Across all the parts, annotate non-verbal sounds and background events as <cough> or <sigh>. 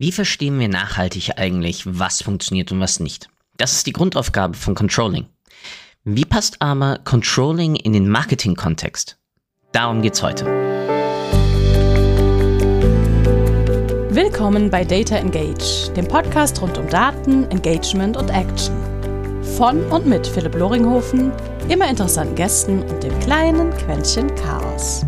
Wie verstehen wir nachhaltig eigentlich, was funktioniert und was nicht? Das ist die Grundaufgabe von Controlling. Wie passt aber Controlling in den Marketing-Kontext? Darum geht's heute. Willkommen bei Data Engage, dem Podcast rund um Daten, Engagement und Action. Von und mit Philipp Loringhofen, immer interessanten Gästen und dem kleinen Quäntchen Chaos.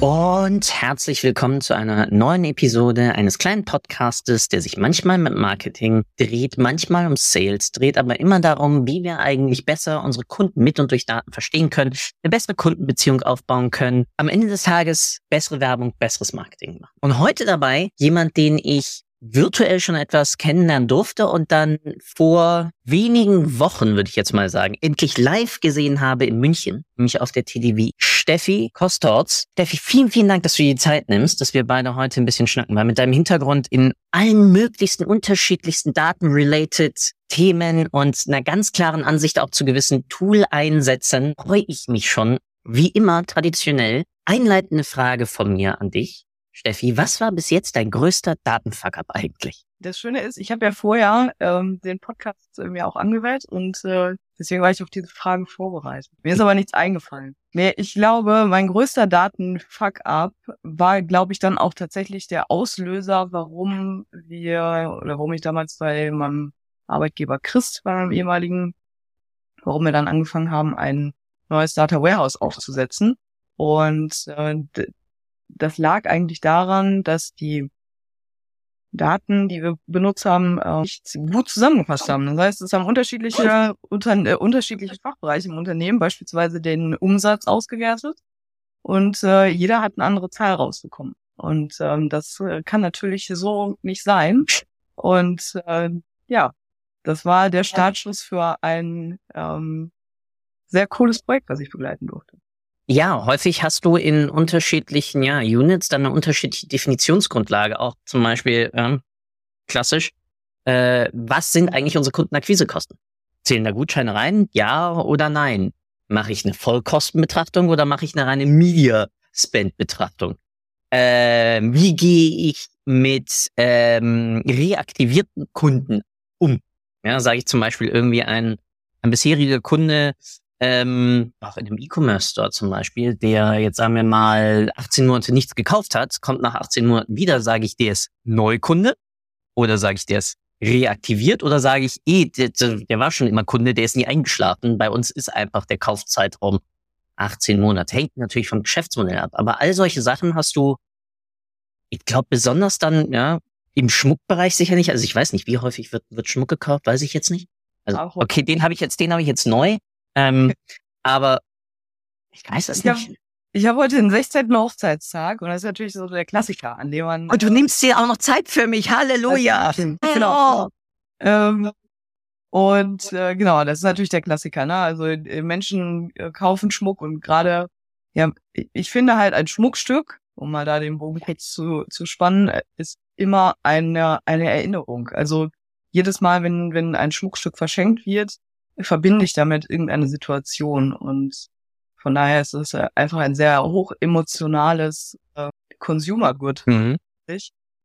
Und herzlich willkommen zu einer neuen Episode eines kleinen Podcastes, der sich manchmal mit Marketing dreht, manchmal um Sales dreht, aber immer darum, wie wir eigentlich besser unsere Kunden mit und durch Daten verstehen können, eine bessere Kundenbeziehung aufbauen können, am Ende des Tages bessere Werbung, besseres Marketing machen. Und heute dabei jemand, den ich virtuell schon etwas kennenlernen durfte und dann vor wenigen Wochen, würde ich jetzt mal sagen, endlich live gesehen habe in München, nämlich auf der TDV. Steffi Kostorz. Steffi, vielen, vielen Dank, dass du dir die Zeit nimmst, dass wir beide heute ein bisschen schnacken, weil mit deinem Hintergrund in allen möglichsten, unterschiedlichsten Daten-related Themen und einer ganz klaren Ansicht auch zu gewissen Tool-Einsätzen freue ich mich schon, wie immer traditionell, einleitende Frage von mir an dich. Steffi, was war bis jetzt dein größter Datenfuck-up eigentlich? Das Schöne ist, ich habe ja vorher ähm, den Podcast äh, mir auch angewählt und äh, deswegen war ich auf diese Fragen vorbereitet. Mir ist aber nichts eingefallen. Nee, ich glaube, mein größter Datenfuck-up war, glaube ich, dann auch tatsächlich der Auslöser, warum wir oder warum ich damals bei meinem Arbeitgeber Christ, bei meinem ehemaligen, warum wir dann angefangen haben, ein neues Data Warehouse aufzusetzen. Und äh, das lag eigentlich daran, dass die Daten, die wir benutzt haben, äh, nicht gut zusammengefasst haben. Das heißt, es haben unterschiedliche, unter, äh, unterschiedliche Fachbereiche im Unternehmen beispielsweise den Umsatz ausgewertet und äh, jeder hat eine andere Zahl rausbekommen. Und ähm, das äh, kann natürlich so nicht sein. Und äh, ja, das war der Startschuss für ein ähm, sehr cooles Projekt, was ich begleiten durfte. Ja, häufig hast du in unterschiedlichen ja, Units dann eine unterschiedliche Definitionsgrundlage. Auch zum Beispiel ähm, klassisch, äh, was sind eigentlich unsere Kundenakquisekosten? Zählen da Gutscheine rein? Ja oder nein? Mache ich eine Vollkostenbetrachtung oder mache ich eine reine Media Spend Betrachtung? Äh, wie gehe ich mit ähm, reaktivierten Kunden um? Ja, sage ich zum Beispiel irgendwie ein, ein bisheriger Kunde ähm, auch in einem E-Commerce-Store zum Beispiel, der jetzt sagen wir mal 18 Monate nichts gekauft hat, kommt nach 18 Monaten wieder, sage ich, der ist Neukunde oder sage ich, der ist reaktiviert oder sage ich, eh, der, der war schon immer Kunde, der ist nie eingeschlafen. Bei uns ist einfach der Kaufzeitraum 18 Monate. Hängt natürlich vom Geschäftsmodell ab. Aber all solche Sachen hast du, ich glaube, besonders dann, ja, im Schmuckbereich sicher nicht. Also ich weiß nicht, wie häufig wird, wird Schmuck gekauft, weiß ich jetzt nicht. Also, okay, den habe ich jetzt, den habe ich jetzt neu. Ähm, aber ich weiß es ich nicht. Hab, ich habe heute den 16. Hochzeitstag und das ist natürlich so der Klassiker, an dem man. Und du nimmst dir auch noch Zeit für mich. Halleluja. Genau. Ähm, und äh, genau, das ist natürlich der Klassiker. Ne? Also äh, Menschen äh, kaufen Schmuck und gerade, ja, ich finde halt ein Schmuckstück, um mal da den Bogen kurz zu, zu spannen, ist immer eine, eine Erinnerung. Also jedes Mal, wenn, wenn ein Schmuckstück verschenkt wird, verbinde ich damit irgendeine Situation und von daher ist es einfach ein sehr hoch emotionales äh, Consumer Good. Mhm.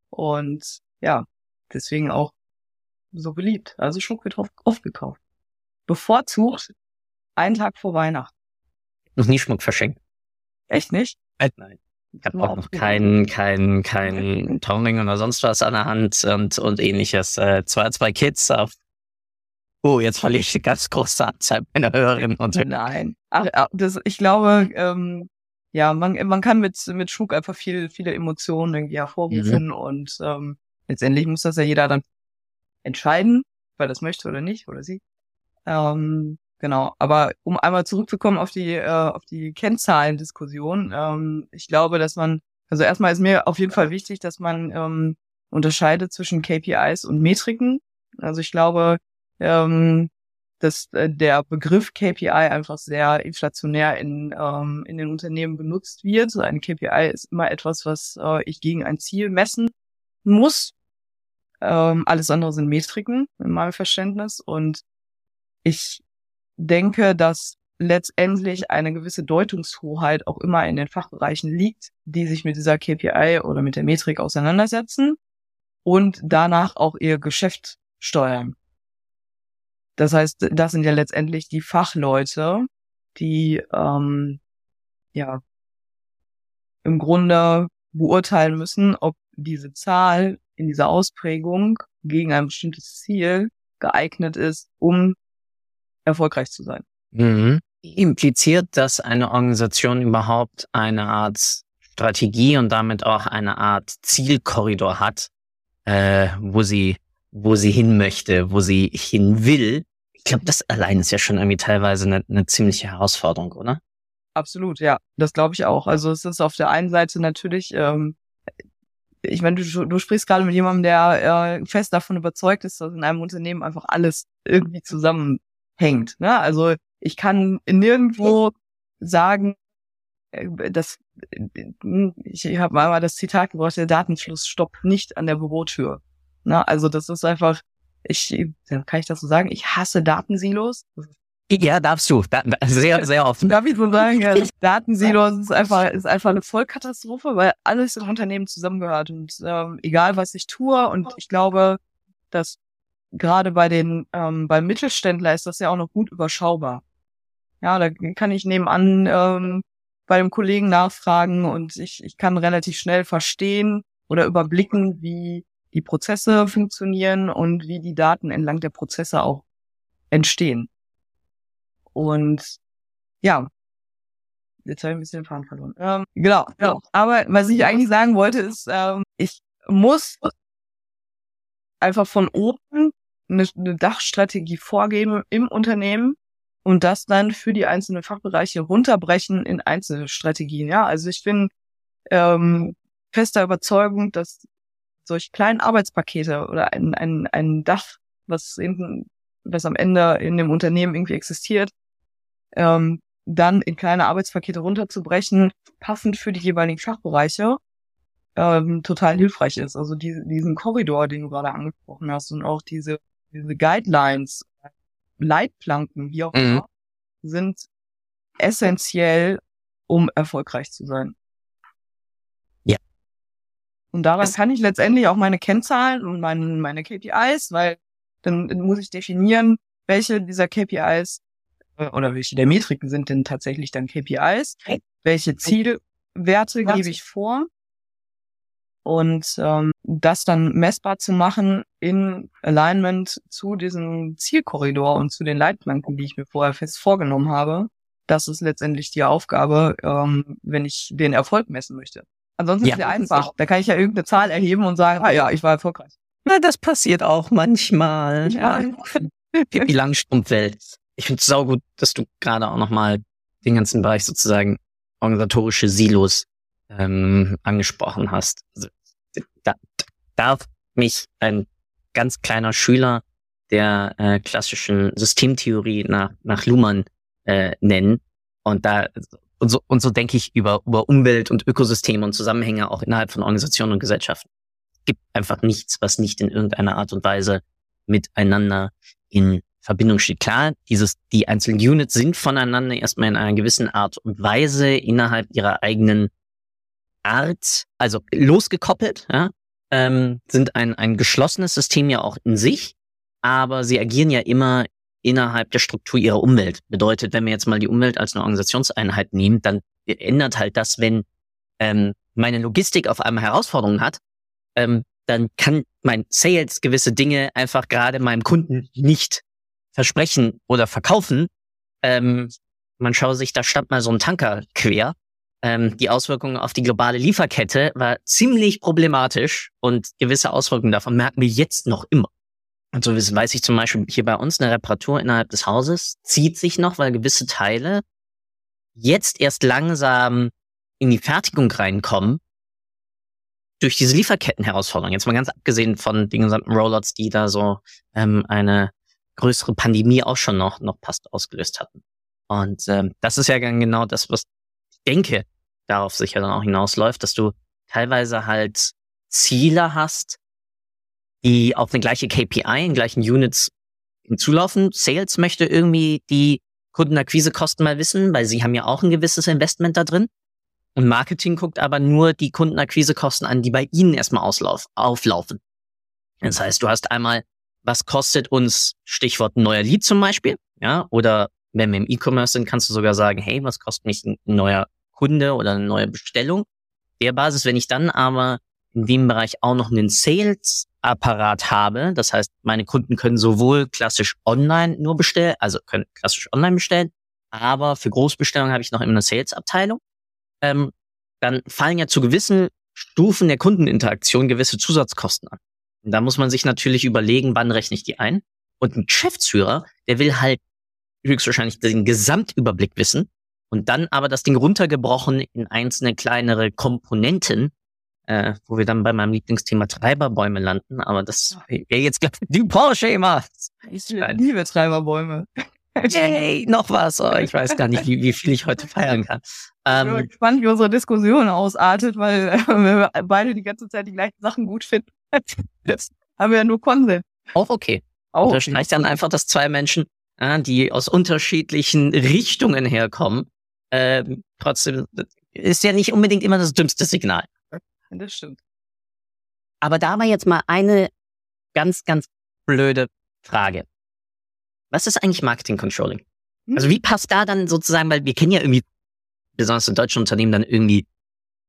Und ja, deswegen auch so beliebt. Also Schmuck wird oft, oft gekauft. Bevorzugt einen Tag vor Weihnachten. Noch nie Schmuck verschenkt. Echt nicht? Äh, nein. Ich habe auch noch keinen kein, kein Tongling oder sonst was an der Hand und, und ähnliches. Äh, zwei, zwei Kids auf Oh, jetzt verliere ich die ganz große Anzahl meiner Hörerinnen und Hörer. Nein. Ach, das, ich glaube, ähm, ja, man, man kann mit, mit Schmuck einfach viel, viele Emotionen irgendwie hervorrufen mhm. und ähm, letztendlich muss das ja jeder dann entscheiden, weil das möchte oder nicht, oder sie. Ähm, genau. Aber um einmal zurückzukommen auf die, äh, auf die Kennzahlendiskussion, ähm, ich glaube, dass man, also erstmal ist mir auf jeden Fall wichtig, dass man ähm, unterscheidet zwischen KPIs und Metriken. Also ich glaube, ähm, dass äh, der Begriff KPI einfach sehr inflationär in, ähm, in den Unternehmen benutzt wird. So ein KPI ist immer etwas, was äh, ich gegen ein Ziel messen muss. Ähm, alles andere sind Metriken in meinem Verständnis. Und ich denke, dass letztendlich eine gewisse Deutungshoheit auch immer in den Fachbereichen liegt, die sich mit dieser KPI oder mit der Metrik auseinandersetzen und danach auch ihr Geschäft steuern. Das heißt, das sind ja letztendlich die Fachleute, die ähm, ja im Grunde beurteilen müssen, ob diese Zahl in dieser Ausprägung gegen ein bestimmtes Ziel geeignet ist, um erfolgreich zu sein. Mhm. Impliziert, dass eine Organisation überhaupt eine Art Strategie und damit auch eine Art Zielkorridor hat, äh, wo sie, wo sie hin möchte, wo sie hin will. Ich glaube, das allein ist ja schon irgendwie teilweise eine, eine ziemliche Herausforderung, oder? Absolut, ja, das glaube ich auch. Also es ist auf der einen Seite natürlich, ähm, ich meine, du, du sprichst gerade mit jemandem, der äh, fest davon überzeugt ist, dass in einem Unternehmen einfach alles irgendwie zusammenhängt. Ne? Also ich kann nirgendwo sagen, äh, dass ich habe mal das Zitat gebracht, der Datenfluss stoppt nicht an der Bürotür. Na, also das ist einfach, ich kann ich das so sagen, ich hasse Datensilos. Ja, darfst du. Da, sehr, <laughs> sehr offen. Darf ich so sagen? Ja, <laughs> Datensilos ist einfach, ist einfach eine Vollkatastrophe, weil alles im Unternehmen zusammengehört. Und ähm, egal, was ich tue, und ich glaube, dass gerade bei den, ähm, beim Mittelständler ist das ja auch noch gut überschaubar. Ja, da kann ich nebenan ähm, bei dem Kollegen nachfragen und ich, ich kann relativ schnell verstehen oder überblicken, wie die Prozesse funktionieren und wie die Daten entlang der Prozesse auch entstehen. Und ja, jetzt habe ich ein bisschen den Faden verloren. Ähm, genau, genau. Aber was ich eigentlich sagen wollte, ist, ähm, ich muss einfach von oben eine, eine Dachstrategie vorgeben im Unternehmen und das dann für die einzelnen Fachbereiche runterbrechen in einzelne Strategien. Ja, also ich bin ähm, fester Überzeugung, dass solche kleinen Arbeitspakete oder ein, ein, ein Dach, was, in, was am Ende in dem Unternehmen irgendwie existiert, ähm, dann in kleine Arbeitspakete runterzubrechen, passend für die jeweiligen Fachbereiche, ähm, total hilfreich ist. Also die, diesen Korridor, den du gerade angesprochen hast und auch diese, diese Guidelines, Leitplanken, wie auch mhm. immer, mhm. sind essentiell, um erfolgreich zu sein. Und daran das kann ich letztendlich auch meine Kennzahlen und meine, meine KPIs, weil dann muss ich definieren, welche dieser KPIs äh, oder welche der Metriken sind denn tatsächlich dann KPIs, welche Zielwerte gebe ich vor und ähm, das dann messbar zu machen in Alignment zu diesem Zielkorridor und zu den Leitplanken, die ich mir vorher fest vorgenommen habe. Das ist letztendlich die Aufgabe, ähm, wenn ich den Erfolg messen möchte. Ansonsten ja, ist es ja einfach. Da kann ich ja irgendeine Zahl erheben und sagen, ah ja, ich war erfolgreich. Na, das passiert auch manchmal. Ja. Pippi Langstrumpf-Welt. Ich finde es saugut, dass du gerade auch nochmal den ganzen Bereich sozusagen organisatorische Silos ähm, angesprochen hast. Also, da, darf mich ein ganz kleiner Schüler der äh, klassischen Systemtheorie nach, nach Luhmann äh, nennen. Und da und so, und so denke ich über, über Umwelt und Ökosysteme und Zusammenhänge auch innerhalb von Organisationen und Gesellschaften. Es gibt einfach nichts, was nicht in irgendeiner Art und Weise miteinander in Verbindung steht. Klar, dieses, die einzelnen Units sind voneinander erstmal in einer gewissen Art und Weise innerhalb ihrer eigenen Art, also losgekoppelt, ja, ähm, sind ein, ein geschlossenes System ja auch in sich, aber sie agieren ja immer innerhalb der Struktur ihrer Umwelt. Bedeutet, wenn wir jetzt mal die Umwelt als eine Organisationseinheit nehmen, dann ändert halt das, wenn ähm, meine Logistik auf einmal Herausforderungen hat, ähm, dann kann mein Sales gewisse Dinge einfach gerade meinem Kunden nicht versprechen oder verkaufen. Ähm, man schaue sich, da stand mal so ein Tanker quer ähm, die Auswirkungen auf die globale Lieferkette war ziemlich problematisch und gewisse Auswirkungen davon merken wir jetzt noch immer. Und so weiß ich zum Beispiel hier bei uns eine Reparatur innerhalb des Hauses zieht sich noch, weil gewisse Teile jetzt erst langsam in die Fertigung reinkommen durch diese Lieferkettenherausforderungen. Jetzt mal ganz abgesehen von den gesamten Rollouts, die da so ähm, eine größere Pandemie auch schon noch noch passt ausgelöst hatten. Und ähm, das ist ja genau das, was denke, darauf sicher dann auch hinausläuft, dass du teilweise halt Ziele hast, die auf eine gleiche KPI in gleichen Units hinzulaufen. Sales möchte irgendwie die Kundenakquisekosten mal wissen, weil sie haben ja auch ein gewisses Investment da drin. Und Marketing guckt aber nur die Kundenakquisekosten an, die bei ihnen erstmal auslauf, auflaufen. Das heißt, du hast einmal, was kostet uns, Stichwort neuer Lead zum Beispiel, ja, oder wenn wir im E-Commerce sind, kannst du sogar sagen, hey, was kostet mich ein neuer Kunde oder eine neue Bestellung? Der Basis, wenn ich dann aber in dem Bereich auch noch einen Sales-Apparat habe, das heißt, meine Kunden können sowohl klassisch online nur bestellen, also können klassisch online bestellen, aber für Großbestellungen habe ich noch immer eine Sales-Abteilung ähm, dann fallen ja zu gewissen Stufen der Kundeninteraktion gewisse Zusatzkosten an. Und da muss man sich natürlich überlegen, wann rechne ich die ein. Und ein Geschäftsführer, der will halt höchstwahrscheinlich den Gesamtüberblick wissen und dann aber das Ding runtergebrochen in einzelne kleinere Komponenten, äh, wo wir dann bei meinem Lieblingsthema Treiberbäume landen. Aber das wäre jetzt glaub, die Porsche-Schema. Ich liebe Treiberbäume. Yay, noch was. Oh, ich weiß gar nicht, wie, wie viel ich heute feiern kann. Ähm, ich bin gespannt, wie unsere Diskussion ausartet, weil äh, wir beide die ganze Zeit die gleichen Sachen gut finden. Jetzt haben wir ja nur Konsens. Auch okay. Auch. Das reicht dann einfach, dass zwei Menschen, äh, die aus unterschiedlichen Richtungen herkommen, äh, trotzdem ist ja nicht unbedingt immer das dümmste Signal. Das stimmt. Aber da war jetzt mal eine ganz, ganz blöde Frage. Was ist eigentlich Marketing Controlling? Hm? Also wie passt da dann sozusagen, weil wir kennen ja irgendwie, besonders in deutschen Unternehmen, dann irgendwie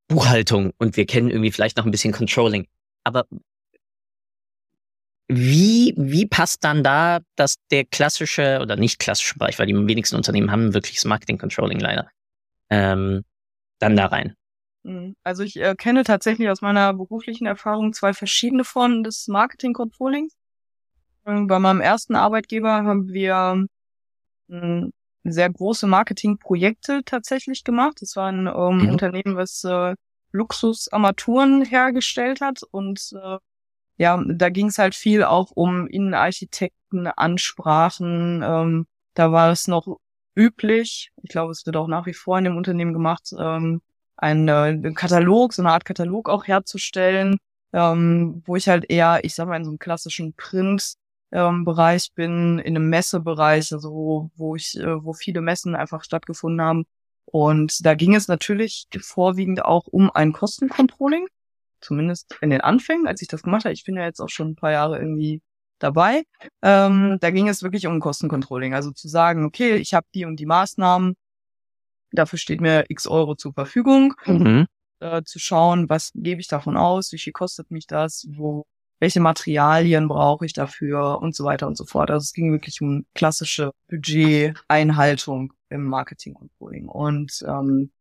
Buchhaltung und wir kennen irgendwie vielleicht noch ein bisschen Controlling. Aber wie, wie passt dann da, dass der klassische oder nicht klassische Bereich, weil die wenigsten Unternehmen haben wirkliches Marketing Controlling leider, ähm, dann da rein? Hm, also ich äh, kenne tatsächlich aus meiner beruflichen Erfahrung zwei verschiedene Formen des Marketing Controllings. Ähm, bei meinem ersten Arbeitgeber haben wir ähm, sehr große Marketingprojekte tatsächlich gemacht. Das war ein ähm, mhm. Unternehmen, was äh, Luxusarmaturen hergestellt hat und äh, ja, da ging es halt viel auch um Innenarchitekten, Ansprachen. Ähm, da war es noch üblich, ich glaube, es wird auch nach wie vor in dem Unternehmen gemacht, ähm, einen, äh, Katalog, so eine Art Katalog auch herzustellen, ähm, wo ich halt eher, ich sag mal, in so einem klassischen Print ähm, Bereich bin, in einem Messebereich, also wo ich, äh, wo viele Messen einfach stattgefunden haben. Und da ging es natürlich vorwiegend auch um ein Kostencontrolling, zumindest in den Anfängen, als ich das gemacht habe. Ich bin ja jetzt auch schon ein paar Jahre irgendwie dabei. Ähm, da ging es wirklich um Kostencontrolling, also zu sagen, okay, ich habe die und die Maßnahmen, dafür steht mir x Euro zur Verfügung. Mhm. Äh, zu schauen, was gebe ich davon aus, wie viel kostet mich das, wo welche Materialien brauche ich dafür und so weiter und so fort. Also es ging wirklich um klassische Budgeteinhaltung im Marketing Controlling. Und ähm,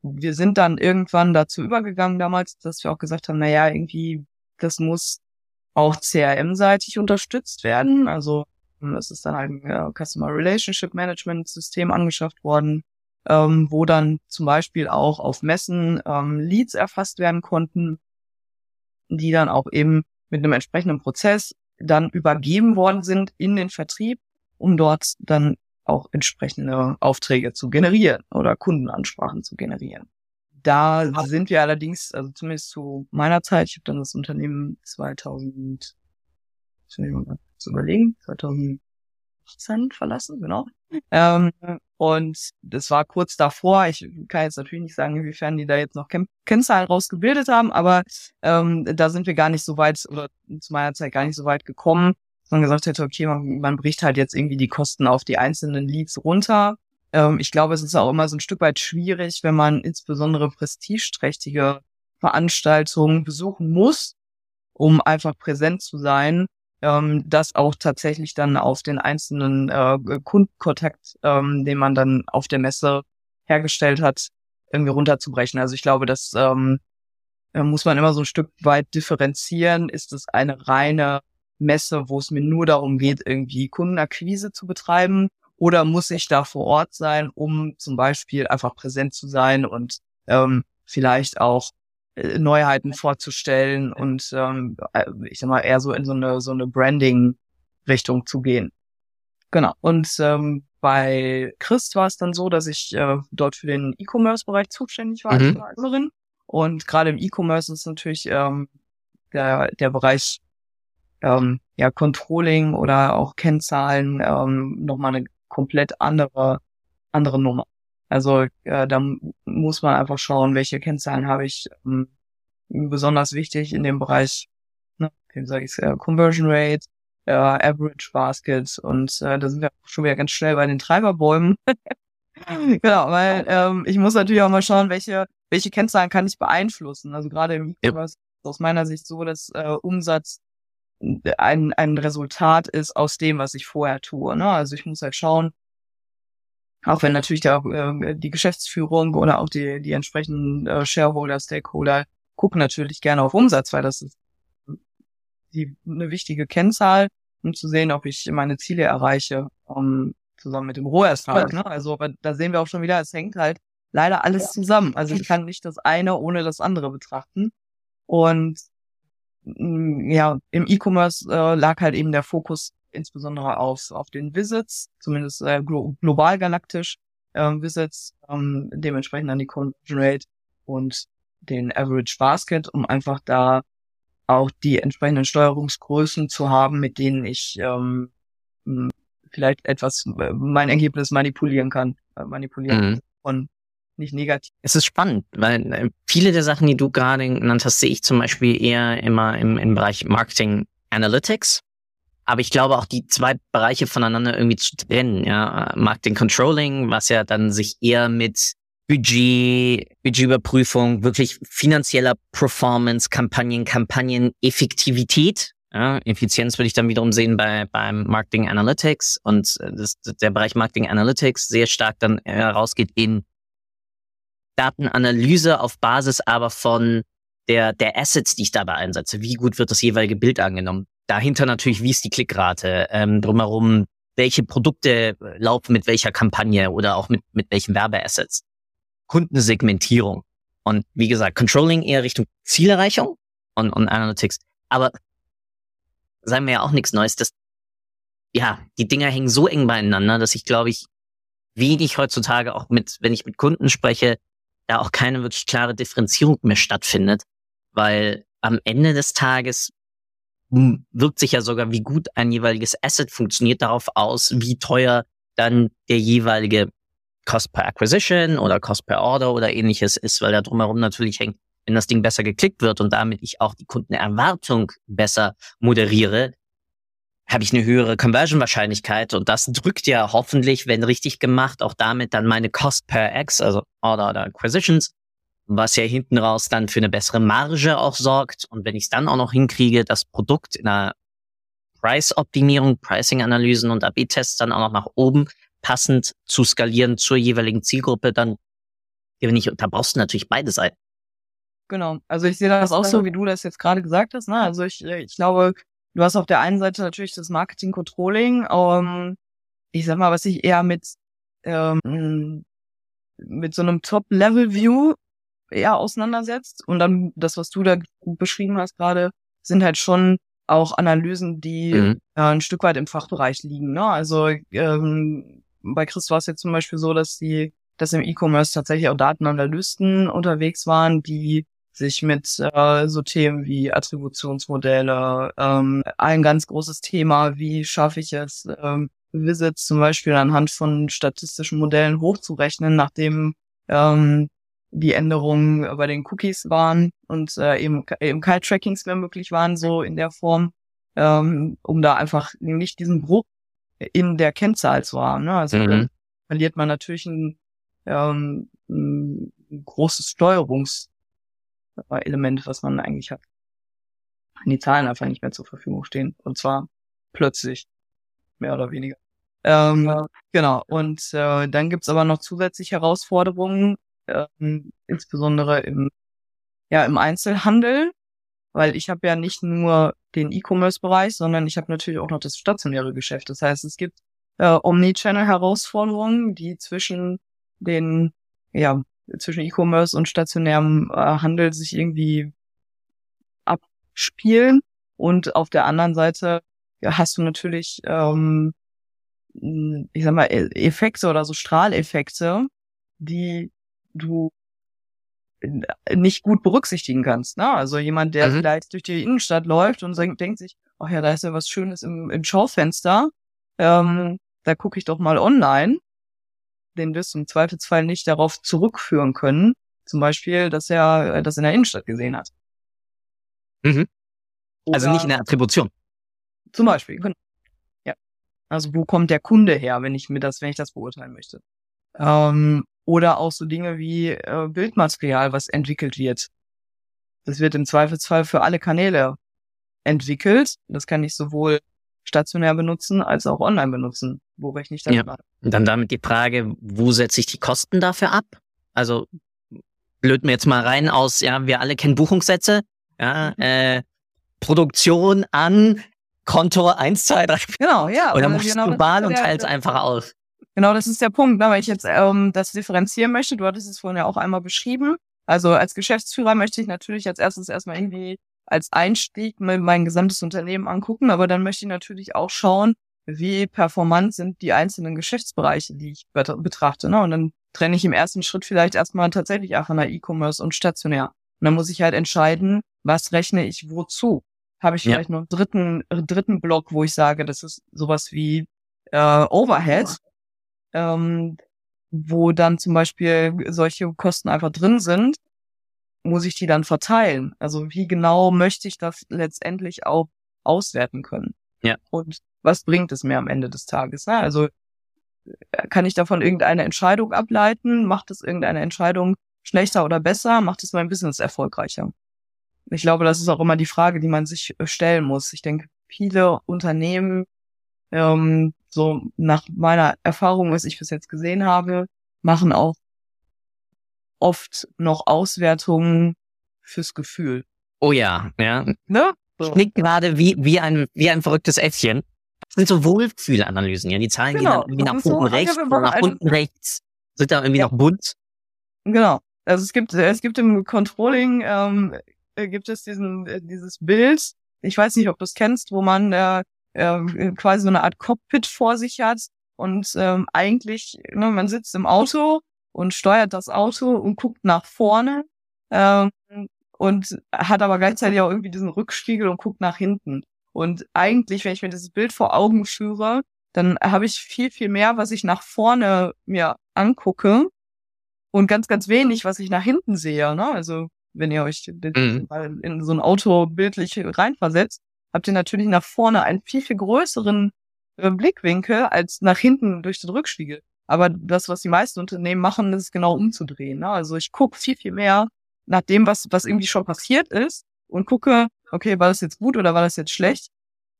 wir sind dann irgendwann dazu übergegangen damals, dass wir auch gesagt haben, na ja, irgendwie, das muss auch CRM-seitig unterstützt werden. Also es ist dann halt ein äh, Customer Relationship Management System angeschafft worden, ähm, wo dann zum Beispiel auch auf Messen ähm, Leads erfasst werden konnten, die dann auch eben mit einem entsprechenden Prozess dann übergeben worden sind in den Vertrieb, um dort dann auch entsprechende Aufträge zu generieren oder Kundenansprachen zu generieren. Da sind wir allerdings, also zumindest zu meiner Zeit, ich habe dann das Unternehmen 2000, ich mal zu überlegen, 2018 verlassen, genau. Ähm, und das war kurz davor. Ich kann jetzt natürlich nicht sagen, inwiefern die da jetzt noch Ken Kennzahlen rausgebildet haben, aber ähm, da sind wir gar nicht so weit oder zu meiner Zeit gar nicht so weit gekommen, dass man gesagt hätte, okay, man, man bricht halt jetzt irgendwie die Kosten auf die einzelnen Leads runter. Ähm, ich glaube, es ist auch immer so ein Stück weit schwierig, wenn man insbesondere prestigeträchtige Veranstaltungen besuchen muss, um einfach präsent zu sein ähm, das auch tatsächlich dann auf den einzelnen äh, Kundenkontakt, ähm, den man dann auf der Messe hergestellt hat, irgendwie runterzubrechen. Also ich glaube, das ähm, muss man immer so ein Stück weit differenzieren. Ist es eine reine Messe, wo es mir nur darum geht, irgendwie Kundenakquise zu betreiben? Oder muss ich da vor Ort sein, um zum Beispiel einfach präsent zu sein und ähm, vielleicht auch äh, Neuheiten vorzustellen und ähm, äh, ich sag mal eher so in so eine so eine Branding Richtung zu gehen. Genau. Und ähm, bei Chris war es dann so, dass ich äh, dort für den E-Commerce-Bereich zuständig war mhm. als Partnerin. Und gerade im E-Commerce ist natürlich ähm, der, der Bereich ähm, ja Controlling oder auch Kennzahlen ähm, nochmal eine komplett andere andere Nummer. Also äh, da muss man einfach schauen, welche Kennzahlen habe ich ähm, besonders wichtig in dem Bereich, ne, wie sage ich äh, Conversion Rate, äh, Average Basket und äh, da sind wir schon wieder ganz schnell bei den Treiberbäumen. <laughs> genau, weil ähm, ich muss natürlich auch mal schauen, welche welche Kennzahlen kann ich beeinflussen. Also gerade im E-Commerce ist aus meiner Sicht so, dass äh, Umsatz ein, ein Resultat ist aus dem, was ich vorher tue. Ne? Also ich muss halt schauen, auch wenn natürlich der, äh, die Geschäftsführung oder auch die, die entsprechenden äh, Shareholder, Stakeholder gucken natürlich gerne auf Umsatz, weil das ist die, eine wichtige Kennzahl, um zu sehen, ob ich meine Ziele erreiche, um, zusammen mit dem Rohertrag. Ne? Also da sehen wir auch schon wieder, es hängt halt leider alles ja. zusammen. Also ich kann nicht das eine ohne das andere betrachten. Und mm, ja, im E-Commerce äh, lag halt eben der Fokus insbesondere auf, auf den Visits, zumindest äh, glo global galaktisch äh, Visits, ähm, dementsprechend dann die Conversion Rate und den Average Basket, um einfach da auch die entsprechenden Steuerungsgrößen zu haben, mit denen ich ähm, vielleicht etwas äh, mein Ergebnis manipulieren kann, äh, manipulieren mhm. und nicht negativ. Es ist spannend, weil äh, viele der Sachen, die du gerade genannt hast, sehe ich zum Beispiel eher immer im, im Bereich Marketing Analytics. Aber ich glaube auch die zwei Bereiche voneinander irgendwie zu trennen, ja. Marketing Controlling, was ja dann sich eher mit Budget, Budgetüberprüfung, wirklich finanzieller Performance, Kampagnen, Kampagneneffektivität. Ja, Effizienz würde ich dann wiederum sehen bei beim Marketing Analytics und äh, das, der Bereich Marketing Analytics sehr stark dann herausgeht in Datenanalyse auf Basis aber von der, der Assets, die ich dabei einsetze. Wie gut wird das jeweilige Bild angenommen? Dahinter natürlich, wie ist die Klickrate? Ähm, drumherum, welche Produkte laufen mit welcher Kampagne oder auch mit, mit welchen Werbeassets? Kundensegmentierung. Und wie gesagt, Controlling eher Richtung Zielerreichung und, und Analytics. Aber sagen wir ja auch nichts Neues, dass ja, die Dinger hängen so eng beieinander, dass ich glaube ich wenig heutzutage auch mit, wenn ich mit Kunden spreche, da auch keine wirklich klare Differenzierung mehr stattfindet, weil am Ende des Tages wirkt sich ja sogar, wie gut ein jeweiliges Asset funktioniert, darauf aus, wie teuer dann der jeweilige Cost per Acquisition oder Cost per Order oder ähnliches ist, weil da drumherum natürlich hängt, wenn das Ding besser geklickt wird und damit ich auch die Kundenerwartung besser moderiere, habe ich eine höhere Conversion-Wahrscheinlichkeit und das drückt ja hoffentlich, wenn richtig gemacht, auch damit dann meine Cost per X, also Order oder Acquisitions, was ja hinten raus dann für eine bessere Marge auch sorgt. Und wenn ich es dann auch noch hinkriege, das Produkt in einer Price-Optimierung, Pricing-Analysen und AB-Tests dann auch noch nach oben passend zu skalieren zur jeweiligen Zielgruppe, dann gewinne ich. Und da brauchst du natürlich beide Seiten. Genau. Also ich sehe das auch so, wie du das jetzt gerade gesagt hast. Ne? Also ich, ich glaube, du hast auf der einen Seite natürlich das Marketing Controlling. Ähm, ich sag mal, was ich eher mit ähm, mit so einem Top-Level-View eher auseinandersetzt. Und dann das, was du da beschrieben hast gerade, sind halt schon auch Analysen, die mhm. äh, ein Stück weit im Fachbereich liegen. Ne? Also ähm, bei Chris war es jetzt zum Beispiel so, dass die, dass im E-Commerce tatsächlich auch Datenanalysten unterwegs waren, die sich mit äh, so Themen wie Attributionsmodelle, ähm, ein ganz großes Thema, wie schaffe ich es, ähm, Visits zum Beispiel anhand von statistischen Modellen hochzurechnen, nachdem ähm, die Änderungen bei den Cookies waren und äh, eben, eben kein Trackings mehr möglich waren, so in der Form, ähm, um da einfach nicht diesen Bruch in der Kennzahl zu haben. Ne? Also mhm. verliert man natürlich ein, ähm, ein großes Steuerungselement, was man eigentlich hat. Wenn die Zahlen einfach nicht mehr zur Verfügung stehen. Und zwar plötzlich, mehr oder weniger. Ähm. Genau. Und äh, dann gibt's aber noch zusätzlich Herausforderungen, ähm, insbesondere im, ja, im Einzelhandel, weil ich habe ja nicht nur den E-Commerce-Bereich, sondern ich habe natürlich auch noch das stationäre Geschäft. Das heißt, es gibt äh, Omnichannel-Herausforderungen, die zwischen den, ja, zwischen E-Commerce und stationärem äh, Handel sich irgendwie abspielen. Und auf der anderen Seite ja, hast du natürlich, ähm, ich sag mal, e-, Effekte oder so Strahleffekte, die du nicht gut berücksichtigen kannst. Ne? Also jemand, der mhm. vielleicht durch die Innenstadt läuft und denkt sich, ach ja, da ist ja was Schönes im, im Schaufenster, ähm, da gucke ich doch mal online. Den wirst du im Zweifelsfall nicht darauf zurückführen können, zum Beispiel, dass er äh, das in der Innenstadt gesehen hat. Mhm. Also Oder- nicht in der Attribution. Zum Beispiel, genau. Ja. Also wo kommt der Kunde her, wenn ich mir das, wenn ich das beurteilen möchte? Ähm, oder auch so Dinge wie äh, Bildmaterial, was entwickelt wird. Das wird im Zweifelsfall für alle Kanäle entwickelt. Das kann ich sowohl stationär benutzen als auch online benutzen. Wo rechne ich das Ja. gerade? Und dann damit die Frage, wo setze ich die Kosten dafür ab? Also blöd mir jetzt mal rein aus, ja, wir alle kennen Buchungssätze, ja, Mhm. äh, Produktion an Konto 1, 2, 3, 4. Genau, ja. Oder aber machst genau du global und teilst einfach auf. Genau, das ist der Punkt, ne? weil ich jetzt ähm, das differenzieren möchte. Du hattest es vorhin ja auch einmal beschrieben. Also als Geschäftsführer möchte ich natürlich als erstes erstmal irgendwie als Einstieg mein gesamtes Unternehmen angucken, aber dann möchte ich natürlich auch schauen, wie performant sind die einzelnen Geschäftsbereiche, die ich bet- betrachte. Ne? Und dann trenne ich im ersten Schritt vielleicht erstmal tatsächlich einfach nach E-Commerce und stationär. Und dann muss ich halt entscheiden, was rechne ich wozu. Habe ich Ja. vielleicht noch einen dritten, dritten Block, wo ich sage, das ist sowas wie äh, Overhead, ähm, wo dann zum Beispiel solche Kosten einfach drin sind, muss ich die dann verteilen. Also wie genau möchte ich das letztendlich auch auswerten können? Ja. Und was bringt es mir am Ende des Tages? Ne? Also äh, kann ich davon irgendeine Entscheidung ableiten? Macht es irgendeine Entscheidung schlechter oder besser? Macht es mein Business erfolgreicher? Ich glaube, das ist auch immer die Frage, die man sich äh, stellen muss. Ich denke, viele Unternehmen, ähm, so nach meiner Erfahrung, was ich bis jetzt gesehen habe, machen auch oft noch Auswertungen fürs Gefühl. Oh ja, ja. Ne? Ich nick gerade wie, wie ein, wie ein verrücktes Äffchen. Das sind so Wohlfühlanalysen, ja. Die Zahlen Genau, gehen dann irgendwie nach so, oben okay, rechts oder nach unten rechts. Sind da irgendwie Ja. noch bunt? Genau. Also es gibt, es gibt im Controlling ähm, äh, gibt es diesen äh, dieses Bild. Ich weiß nicht, ob du es kennst, wo man äh, äh, quasi so eine Art Cockpit vor sich hat und ähm, eigentlich, ne, man sitzt im Auto und steuert das Auto und guckt nach vorne ähm, und hat aber gleichzeitig auch irgendwie diesen Rückspiegel und guckt nach hinten. Und eigentlich, wenn ich mir dieses Bild vor Augen führe, dann habe ich viel, viel mehr, was ich nach vorne mir angucke und ganz, ganz wenig, was ich nach hinten sehe. Ne? Also wenn ihr euch Mhm. mal in so ein Auto bildlich reinversetzt, habt ihr natürlich nach vorne einen viel, viel größeren äh, Blickwinkel als nach hinten durch den Rückspiegel. Aber das, was die meisten Unternehmen machen, ist genau umzudrehen. Ne? Also ich gucke viel, viel mehr nach dem, was, was irgendwie schon passiert ist und gucke, okay, war das jetzt gut oder war das jetzt schlecht?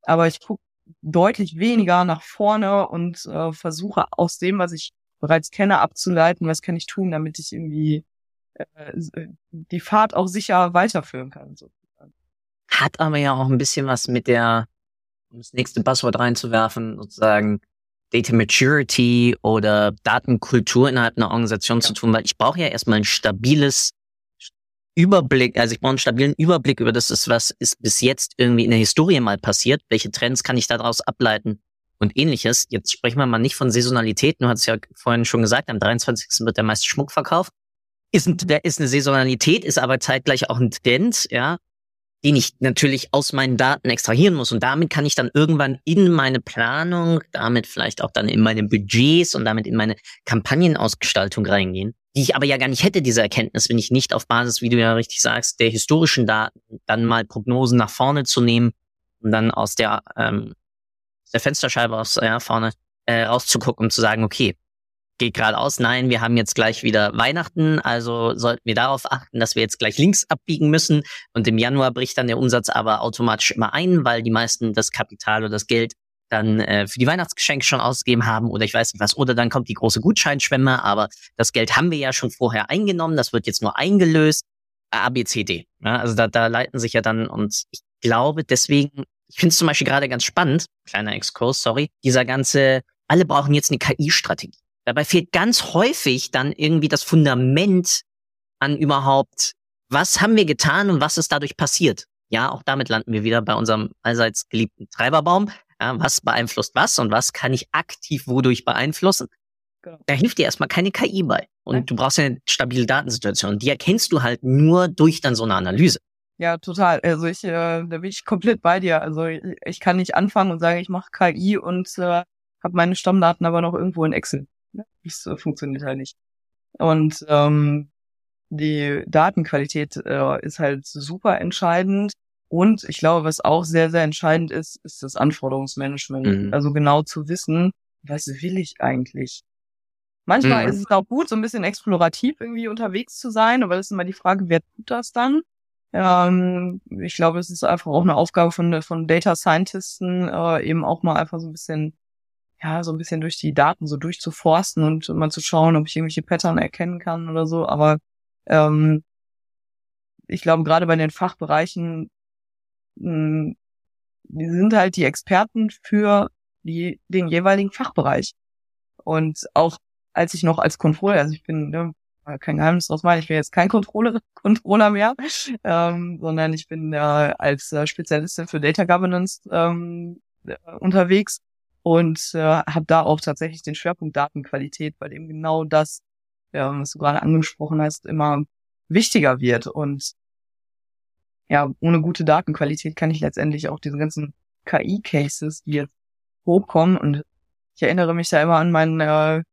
Aber ich gucke deutlich weniger nach vorne und äh, versuche aus dem, was ich bereits kenne, abzuleiten, was kann ich tun, damit ich irgendwie äh, die Fahrt auch sicher weiterführen kann. So. Hat aber ja auch ein bisschen was mit der, um das nächste Buzzword reinzuwerfen, sozusagen Data Maturity oder Datenkultur innerhalb einer Organisation Ja. zu tun, weil ich brauche ja erstmal ein stabiles Überblick, also ich brauche einen stabilen Überblick über das, ist, was ist bis jetzt irgendwie in der Historie mal passiert, welche Trends kann ich daraus ableiten und ähnliches. Jetzt sprechen wir mal nicht von Saisonalität, du hast ja vorhin schon gesagt, am 23. wird der meiste Schmuck verkauft. Ist, ein, der ist eine Saisonalität, ist aber zeitgleich auch ein Trend, ja, den ich natürlich aus meinen Daten extrahieren muss. Und damit kann ich dann irgendwann in meine Planung, damit vielleicht auch dann in meine Budgets und damit in meine Kampagnenausgestaltung reingehen, die ich aber ja gar nicht hätte, diese Erkenntnis, wenn ich nicht auf Basis, wie du ja richtig sagst, der historischen Daten dann mal Prognosen nach vorne zu nehmen und dann aus der, ähm, der Fensterscheibe aus ja, vorne äh, rauszugucken und zu sagen, okay, geht geradeaus, nein, wir haben jetzt gleich wieder Weihnachten, also sollten wir darauf achten, dass wir jetzt gleich links abbiegen müssen und im Januar bricht dann der Umsatz aber automatisch immer ein, weil die meisten das Kapital oder das Geld dann äh, für die Weihnachtsgeschenke schon ausgegeben haben oder ich weiß nicht was. Oder dann kommt die große Gutscheinschwemme, aber das Geld haben wir ja schon vorher eingenommen, das wird jetzt nur eingelöst. A, B, C, D. Ja, also da, da leiten sich ja dann und ich glaube deswegen, ich finde es zum Beispiel gerade ganz spannend, kleiner Exkurs, sorry, dieser ganze, alle brauchen jetzt eine KI-Strategie. Dabei fehlt ganz häufig dann irgendwie das Fundament an überhaupt, was haben wir getan und was ist dadurch passiert. Ja, auch damit landen wir wieder bei unserem allseits geliebten Treiberbaum. Ja, was beeinflusst was und was kann ich aktiv wodurch beeinflussen? Genau. Da hilft dir erstmal keine KI bei. Und Nein. du brauchst ja eine stabile Datensituation. Und die erkennst du halt nur durch dann so eine Analyse. Ja, total. Also ich, äh, da bin ich komplett bei dir. Also ich, ich kann nicht anfangen und sagen, ich mache KI und äh, habe meine Stammdaten aber noch irgendwo in Excel. Das äh, funktioniert halt nicht. Und ähm, die Datenqualität äh, ist halt super entscheidend. Und ich glaube, was auch sehr, sehr entscheidend ist, ist das Anforderungsmanagement. Mhm. Also genau zu wissen, was will ich eigentlich? Manchmal mhm. ist es auch gut, so ein bisschen explorativ irgendwie unterwegs zu sein, aber das ist immer die Frage, wer tut das dann? Ähm, ich glaube, es ist einfach auch eine Aufgabe von, von Data Scientisten, äh, eben auch mal einfach so ein bisschen, ja, so ein bisschen durch die Daten so durchzuforsten und mal zu schauen, ob ich irgendwelche Pattern erkennen kann oder so. Aber ähm, ich glaube, gerade bei den Fachbereichen, mh, hm, sind halt die Experten für die, den jeweiligen Fachbereich. Und auch als ich noch als Controller, also ich bin ne, kein Geheimnis draus machen, ich bin jetzt kein Controller, <laughs> Controller mehr, ähm, sondern ich bin äh, als äh, Spezialistin für Data Governance ähm, äh, unterwegs und äh, habe da auch tatsächlich den Schwerpunkt Datenqualität, weil eben genau das, ja, was du gerade angesprochen hast, immer wichtiger wird. Und ja, ohne gute Datenqualität kann ich letztendlich auch diese ganzen KI-Cases, die jetzt hochkommen und ich erinnere mich da immer an meinen äh,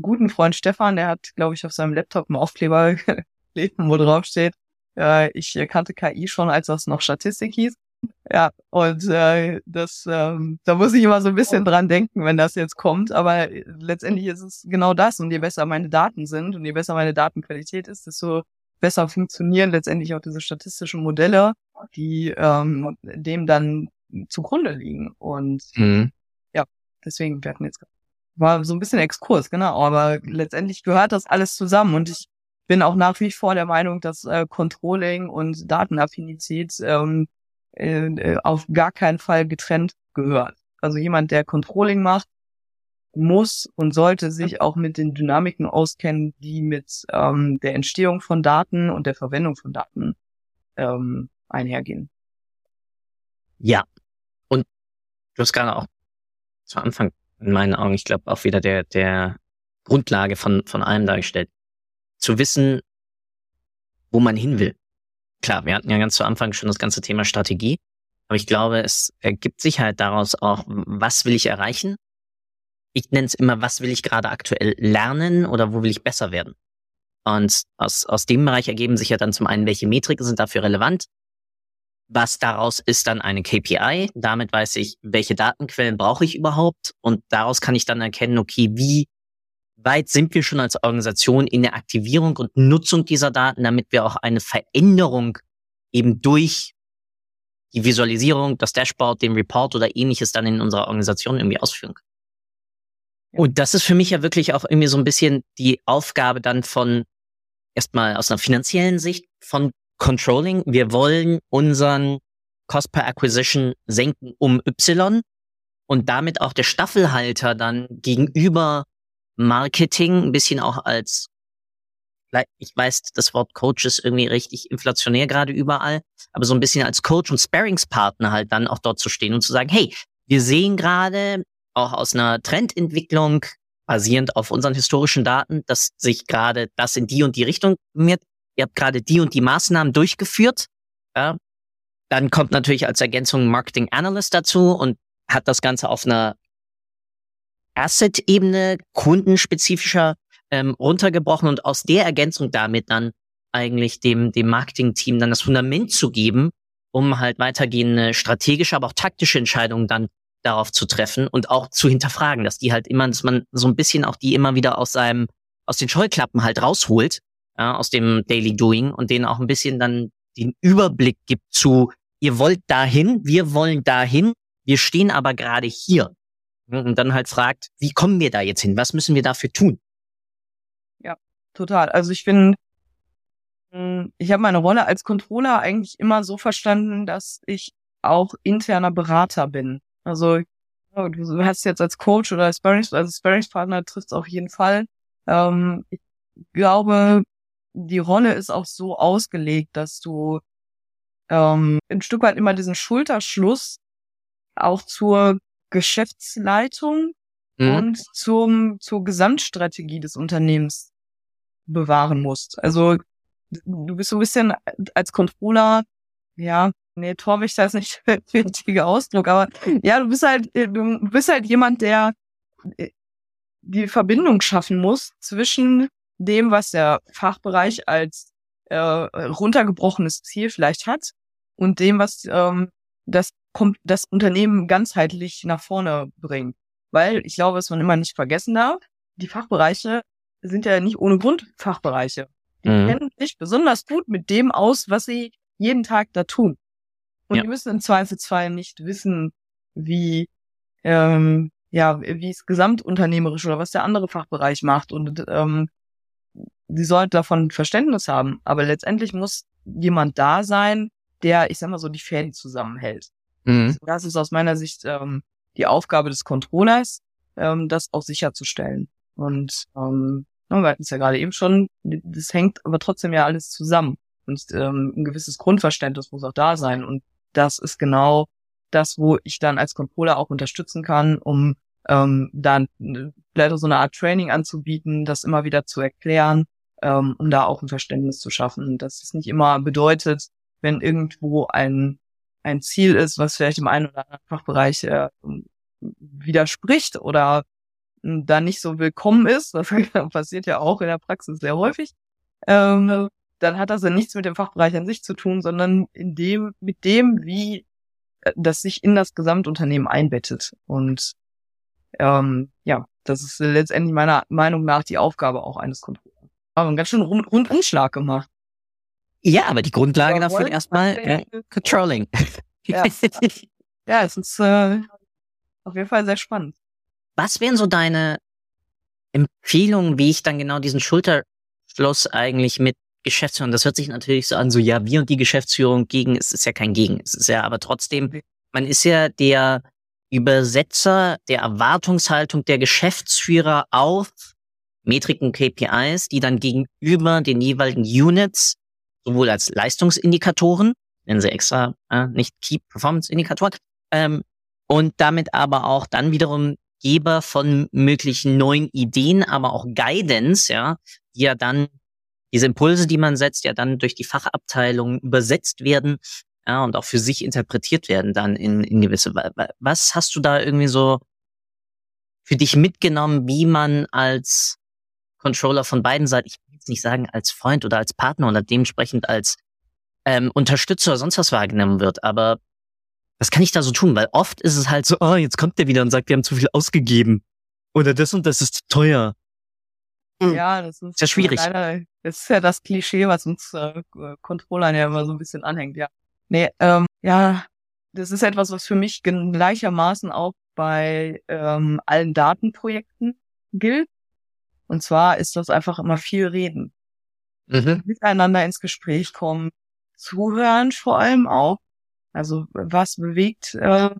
guten Freund Stefan, der hat, glaube ich, auf seinem Laptop einen Aufkleber <laughs> gelesen, wo drauf steht, äh, ich kannte KI schon, als das noch Statistik hieß. Ja, und äh, das, ähm, da muss ich immer so ein bisschen dran denken, wenn das jetzt kommt. Aber letztendlich ist es genau das. Und je besser meine Daten sind und je besser meine Datenqualität ist, desto besser funktionieren letztendlich auch diese statistischen Modelle, die ähm, dem dann zugrunde liegen. Und mhm. ja, deswegen werden jetzt war so ein bisschen Exkurs, genau. Aber letztendlich gehört das alles zusammen und ich bin auch nach wie vor der Meinung, dass äh, Controlling und Datenaffinität ähm, äh, auf gar keinen Fall getrennt gehört. Also jemand, der Controlling macht, muss und sollte sich auch mit den Dynamiken auskennen, die mit ähm, der Entstehung von Daten und der Verwendung von Daten ähm, einhergehen. Ja. Und du hast gerade auch zu Anfang in meinen Augen, ich glaube, auch wieder der, der Grundlage von, von allem dargestellt. Zu wissen, wo man hin will. Klar, wir hatten ja ganz zu Anfang schon das ganze Thema Strategie, aber ich glaube, es ergibt sich halt daraus auch, was will ich erreichen? Ich nenne es immer, was will ich gerade aktuell lernen oder wo will ich besser werden? Und aus, aus dem Bereich ergeben sich ja dann zum einen, welche Metriken sind dafür relevant was daraus ist dann eine KPI. Damit weiß ich, welche Datenquellen brauche ich überhaupt. Und daraus kann ich dann erkennen, okay, wie weit sind wir schon als Organisation in der Aktivierung und Nutzung dieser Daten, damit wir auch eine Veränderung eben durch die Visualisierung, das Dashboard, den Report oder ähnliches dann in unserer Organisation irgendwie ausführen können. Und das ist für mich ja wirklich auch irgendwie so ein bisschen die Aufgabe dann von erstmal aus einer finanziellen Sicht von Controlling. Wir wollen unseren Cost per Acquisition senken um Y und damit auch der Staffelhalter dann gegenüber Marketing ein bisschen auch als ich weiß, das Wort Coach ist irgendwie richtig inflationär gerade überall, aber so ein bisschen als Coach und Sparringspartner halt dann auch dort zu stehen und zu sagen, hey, wir sehen gerade auch aus einer Trendentwicklung basierend auf unseren historischen Daten, dass sich gerade das in die und die Richtung mit ihr habt gerade die und die Maßnahmen durchgeführt. Ja. Dann kommt natürlich als Ergänzung Marketing Analyst dazu und hat das Ganze auf einer Asset-Ebene, kundenspezifischer ähm, runtergebrochen und aus der Ergänzung damit dann eigentlich dem, dem Marketing-Team dann das Fundament zu geben, um halt weitergehende strategische, aber auch taktische Entscheidungen dann darauf zu treffen und auch zu hinterfragen, dass die halt immer, dass man so ein bisschen auch die immer wieder aus seinem, aus den Scheuklappen halt rausholt ja, aus dem Daily Doing und denen auch ein bisschen dann den Überblick gibt zu, ihr wollt dahin, wir wollen dahin, wir stehen aber gerade hier. Und dann halt fragt, wie kommen wir da jetzt hin? Was müssen wir dafür tun? Ja, total. Also ich bin, hm, ich habe meine Rolle als Controller eigentlich immer so verstanden, dass ich auch interner Berater bin. Also du hast jetzt als Coach oder als Sparrings, also Sparringspartner trifft es auf jeden Fall. Ähm, ich glaube, die Rolle ist auch so ausgelegt, dass du ähm, ein Stück weit immer diesen Schulterschluss auch zur Geschäftsleitung mhm. und zum, zur Gesamtstrategie des Unternehmens bewahren musst. Also du bist so ein bisschen als Controller ja, nee, Torwächter ist nicht <laughs> der richtige Ausdruck, aber ja, du bist halt, du bist halt jemand, der äh, die Verbindung schaffen muss zwischen dem, was der Fachbereich als äh, runtergebrochenes Ziel vielleicht hat und dem, was ähm, das das Unternehmen ganzheitlich nach vorne bringt. Weil ich glaube, was man immer nicht vergessen darf, die Fachbereiche sind ja nicht ohne Grund Fachbereiche. Die mhm. kennen sich besonders gut mit dem aus, was sie jeden Tag da tun. Und ja. die müssen im Zweifelsfall nicht wissen, wie ähm, ja, wie es gesamtunternehmerisch oder was der andere Fachbereich macht. Und ähm, sie sollten davon Verständnis haben. Aber letztendlich muss jemand da sein, der, ich sag mal so, die Fäden zusammenhält. Mhm. Das ist aus meiner Sicht ähm, die Aufgabe des Controllers, ähm, das auch sicherzustellen. Und ähm, wir hatten es ja gerade eben schon, das hängt aber trotzdem ja alles zusammen. Und ähm, ein gewisses Grundverständnis muss auch da sein. Und das ist genau das, wo ich dann als Controller auch unterstützen kann, um ähm, dann vielleicht so eine Art Training anzubieten, das immer wieder zu erklären, ähm, um da auch ein Verständnis zu schaffen. Dass es nicht immer bedeutet, wenn irgendwo ein, ein Ziel ist, was vielleicht im einen oder anderen Fachbereich äh, widerspricht oder da nicht so willkommen ist, das <laughs> passiert ja auch in der Praxis sehr häufig, ähm, dann hat das ja nichts mit dem Fachbereich an sich zu tun, sondern in dem, mit dem, wie äh, das sich in das Gesamtunternehmen einbettet. Und ähm, ja, das ist letztendlich meiner Meinung nach die Aufgabe auch eines Controllers. Aber einen ganz schön rund Rundumschlag gemacht. Ja, aber die Grundlage dafür erstmal äh, Controlling. Ja. <laughs> ja, es ist äh, auf jeden Fall sehr spannend. Was wären so deine Empfehlungen, wie ich dann genau diesen Schulterschluss eigentlich mit Geschäftsführung, das hört sich natürlich so an, so ja, wir und die Geschäftsführung gegen, es ist ja kein Gegen, es ist ja aber trotzdem, man ist ja der Übersetzer der Erwartungshaltung der Geschäftsführer auf Metriken, KPIs, die dann gegenüber den jeweiligen Units sowohl als Leistungsindikatoren, nennen sie extra, äh, nicht Key Performance Indikatoren, ähm, und damit aber auch dann wiederum Geber von möglichen neuen Ideen, aber auch Guidance, ja, die ja dann diese Impulse, die man setzt, ja dann durch die Fachabteilung übersetzt werden ja, und auch für sich interpretiert werden dann in, in gewisse. Was hast du da irgendwie so für dich mitgenommen, wie man als Controller von beiden Seiten, ich jetzt nicht sagen als Freund oder als Partner oder dementsprechend als ähm, Unterstützer oder sonst was wahrgenommen wird, aber was kann ich da so tun? Weil oft ist es halt so, oh, jetzt kommt der wieder und sagt, wir haben zu viel ausgegeben. Oder das und das ist zu teuer. Hm. Ja, das ist, ist ja schwierig. Leider, das ist ja das Klischee, was uns äh, Controllern ja immer so ein bisschen anhängt, ja. Nee, ähm, ja, das ist etwas, was für mich gleichermaßen auch bei ähm, allen Datenprojekten gilt. Und zwar ist das einfach immer viel reden. Mhm. Miteinander ins Gespräch kommen, zuhören vor allem auch. Also was bewegt äh,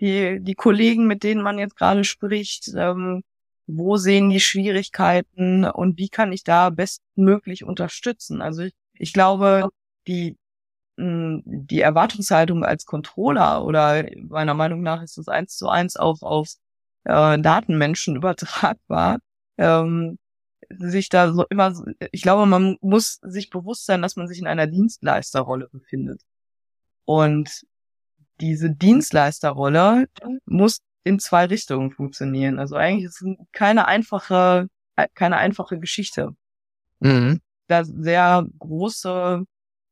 die, die Kollegen, mit denen man jetzt gerade spricht? Ähm, wo sehen die Schwierigkeiten und wie kann ich da bestmöglich unterstützen? Also ich, ich glaube, die, hm, die Erwartungshaltung als Controller oder meiner Meinung nach ist das eins zu eins auf, auf äh, Datenmenschen <laughs> übertragbar. Ähm, sich da so immer, ich glaube, man muss sich bewusst sein, dass man sich in einer Dienstleisterrolle befindet. Und diese Dienstleisterrolle muss in zwei Richtungen funktionieren. Also eigentlich ist es keine einfache, äh, keine einfache Geschichte. Mhm. Da sehr große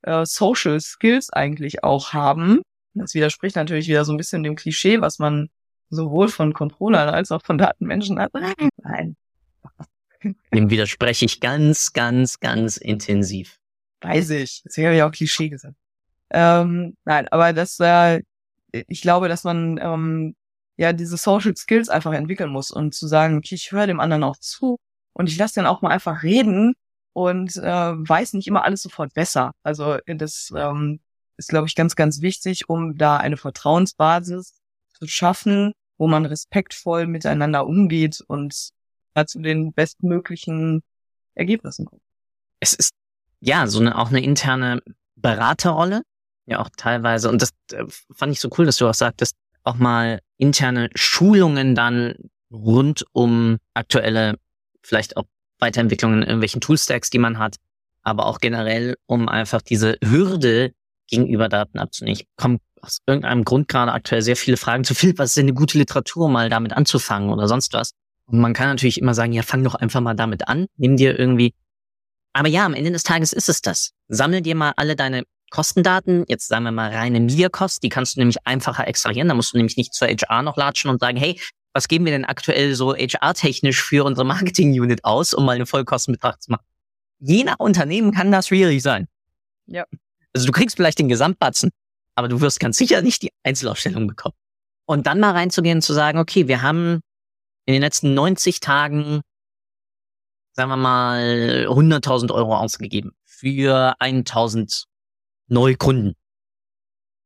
äh, Social Skills eigentlich auch haben. Das widerspricht natürlich wieder so ein bisschen dem Klischee, was man sowohl von Controllern als auch von Datenmenschen hat. Nein. Dem widerspreche ich ganz, ganz, ganz intensiv. Weiß ich. Deswegen habe ich auch Klischee gesagt. Ähm, nein, aber das, äh, ich glaube, dass man ähm, ja diese Social Skills einfach entwickeln muss und zu sagen, okay, ich höre dem anderen auch zu und ich lasse den auch mal einfach reden und äh, weiß nicht immer alles sofort besser. Also das ähm, ist, glaube ich, ganz, ganz wichtig, um da eine Vertrauensbasis zu schaffen, wo man respektvoll miteinander umgeht und äh, zu den bestmöglichen Ergebnissen kommt. Es ist ja so eine auch eine interne Beraterrolle, ja auch teilweise. Und das äh, fand ich so cool, dass du auch sagtest, auch mal interne Schulungen dann rund um aktuelle, vielleicht auch Weiterentwicklungen in irgendwelchen Toolstacks, die man hat, aber auch generell, um einfach diese Hürde gegenüber Daten abzunehmen. Ich komme aus irgendeinem Grund gerade aktuell sehr viele Fragen zu Philipp, was ist denn eine gute Literatur, mal damit anzufangen oder sonst was. Und man kann natürlich immer sagen, ja, fang doch einfach mal damit an, nimm dir irgendwie. Aber ja, am Ende des Tages ist es das. Sammel dir mal alle deine Kostendaten, jetzt sagen wir mal reine Mediakost, die kannst du nämlich einfacher extrahieren. Da musst du nämlich nicht zur HR noch latschen und sagen, hey, was geben wir denn aktuell so HR-technisch für unsere Marketing-Unit aus, um mal eine Vollkostenbetracht zu machen? Je nach Unternehmen kann das schwierig sein. Ja. Also du kriegst vielleicht den Gesamtbatzen, aber du wirst ganz sicher nicht die Einzelausstellung bekommen. Und dann mal reinzugehen und zu sagen, okay, wir haben in den letzten 90 Tagen, sagen wir mal, 100.000 Euro ausgegeben für 1.000 Neukunden.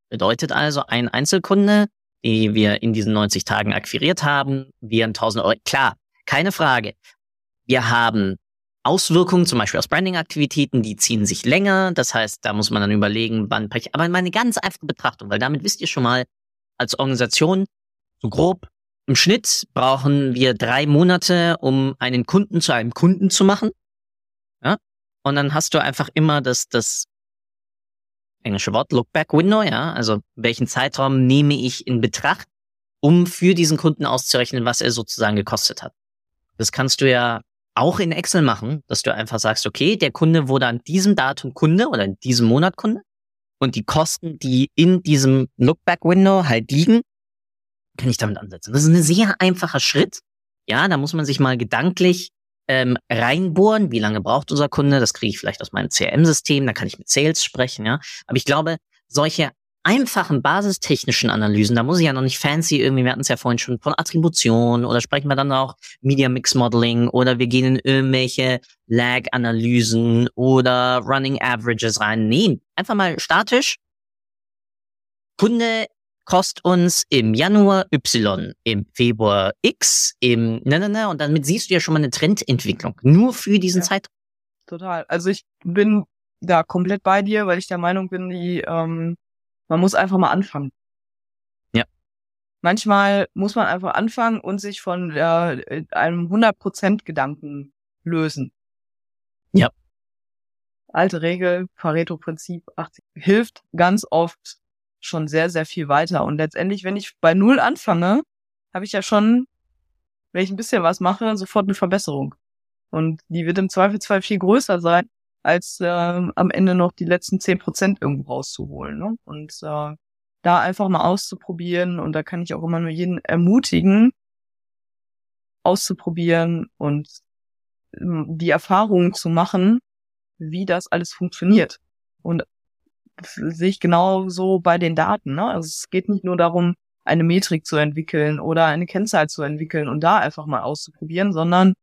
Bedeutet also, ein Einzelkunde, die wir in diesen 90 Tagen akquiriert haben, wären 1000 Euro. Klar, keine Frage. Wir haben Auswirkungen, zum Beispiel aus Branding-Aktivitäten, die ziehen sich länger. Das heißt, da muss man dann überlegen, wann, aber mal eine ganz einfache Betrachtung, weil damit wisst ihr schon mal, als Organisation, so grob, im Schnitt brauchen wir drei Monate, um einen Kunden zu einem Kunden zu machen. Ja? Und dann hast du einfach immer das, das englische Wort, Look-Back-Window, ja, also welchen Zeitraum nehme ich in Betracht, um für diesen Kunden auszurechnen, was er sozusagen gekostet hat. Das kannst du ja auch in Excel machen, dass du einfach sagst, okay, der Kunde wurde an diesem Datum Kunde oder in diesem Monat Kunde und die Kosten, die in diesem Look-Back-Window halt liegen, kann ich damit ansetzen. Das ist ein sehr einfacher Schritt. Ja, da muss man sich mal gedanklich ähm, reinbohren, wie lange braucht unser Kunde, das kriege ich vielleicht aus meinem CRM-System, da kann ich mit Sales sprechen, ja. Aber ich glaube, solche einfachen basistechnischen Analysen, da muss ich ja noch nicht fancy irgendwie, wir hatten es ja vorhin schon von Attribution oder sprechen wir dann auch Media Mix Modeling oder wir gehen in irgendwelche Lag-Analysen oder Running Averages rein. Nee, einfach mal statisch. Kunde kostet uns im Januar Y, im Februar X, im ne, ne, ne, und damit siehst du ja schon mal eine Trendentwicklung. Nur für diesen ja, Zeitraum. Total. Also ich bin da komplett bei dir, weil ich der Meinung bin, die, ähm, man muss einfach mal anfangen. Ja. Manchmal muss man einfach anfangen und sich von äh, einem 100% Gedanken lösen. Ja. Alte Regel, Pareto-Prinzip 80 hilft ganz oft schon sehr, sehr viel weiter. Und letztendlich, wenn ich bei Null anfange, habe ich ja schon, wenn ich ein bisschen was mache, sofort eine Verbesserung. Und die wird im Zweifelsfall viel größer sein, als äh, am Ende noch die letzten zehn Prozent irgendwo rauszuholen. Ne? Und äh, da einfach mal auszuprobieren. Und da kann ich auch immer nur jeden ermutigen, auszuprobieren und ähm, die Erfahrung zu machen, wie das alles funktioniert. Und sehe ich genauso bei den Daten. Ne? Also es geht nicht nur darum, eine Metrik zu entwickeln oder eine Kennzahl zu entwickeln und da einfach mal auszuprobieren, sondern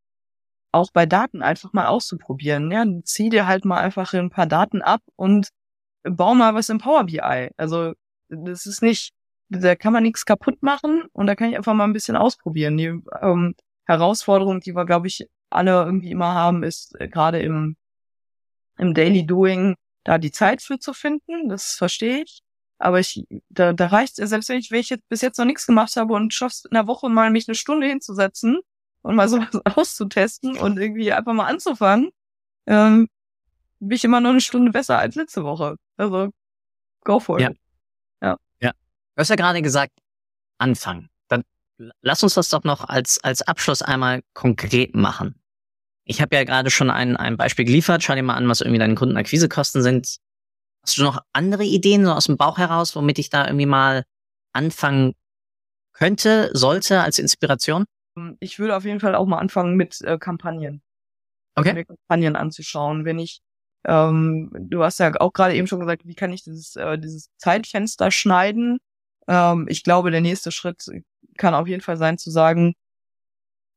auch bei Daten einfach mal auszuprobieren. Ja, zieh dir halt mal einfach ein paar Daten ab und bau mal was im Power BI. Also das ist nicht, da kann man nichts kaputt machen und da kann ich einfach mal ein bisschen ausprobieren. Die ähm, Herausforderung, die wir, glaube ich, alle irgendwie immer haben, ist äh, gerade im, im Daily Doing, da die Zeit für zu finden, das verstehe ich. Aber ich, da, da reicht es, selbst wenn ich, wenn ich jetzt bis jetzt noch nichts gemacht habe und schaffst in der Woche mal mich eine Stunde hinzusetzen und mal <laughs> sowas auszutesten und irgendwie einfach mal anzufangen, ähm, bin ich immer noch eine Stunde besser als letzte Woche. Also, go for it. Ja. Ja. Du hast ja gerade gesagt, anfangen. Dann lass uns das doch noch als, als Abschluss einmal konkret machen. Ich habe ja gerade schon ein, ein Beispiel geliefert. Schau dir mal an, was irgendwie deine Kundenakquisekosten sind. Hast du noch andere Ideen so aus dem Bauch heraus, womit ich da irgendwie mal anfangen könnte, sollte als Inspiration? Ich würde auf jeden Fall auch mal anfangen mit äh, Kampagnen. Okay. Mir Kampagnen anzuschauen. Wenn ich, ähm, du hast ja auch gerade eben schon gesagt, wie kann ich dieses, äh, dieses Zeitfenster schneiden? Ähm, ich glaube, der nächste Schritt kann auf jeden Fall sein zu sagen,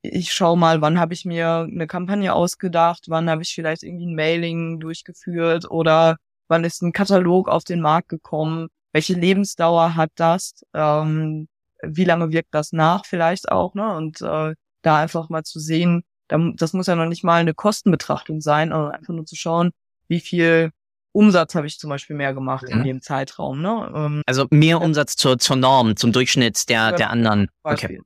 ich schaue mal, wann habe ich mir eine Kampagne ausgedacht, wann habe ich vielleicht irgendwie ein Mailing durchgeführt oder wann ist ein Katalog auf den Markt gekommen, welche Lebensdauer hat das, ähm, wie lange wirkt das nach vielleicht auch, ne? Und äh, da einfach mal zu sehen, das muss ja noch nicht mal eine Kostenbetrachtung sein, sondern einfach nur zu schauen, wie viel Umsatz habe ich zum Beispiel mehr gemacht ja. in dem Zeitraum. Ne? Ähm, also mehr Umsatz zur, zur Norm, zum Durchschnitt der, der anderen. Okay.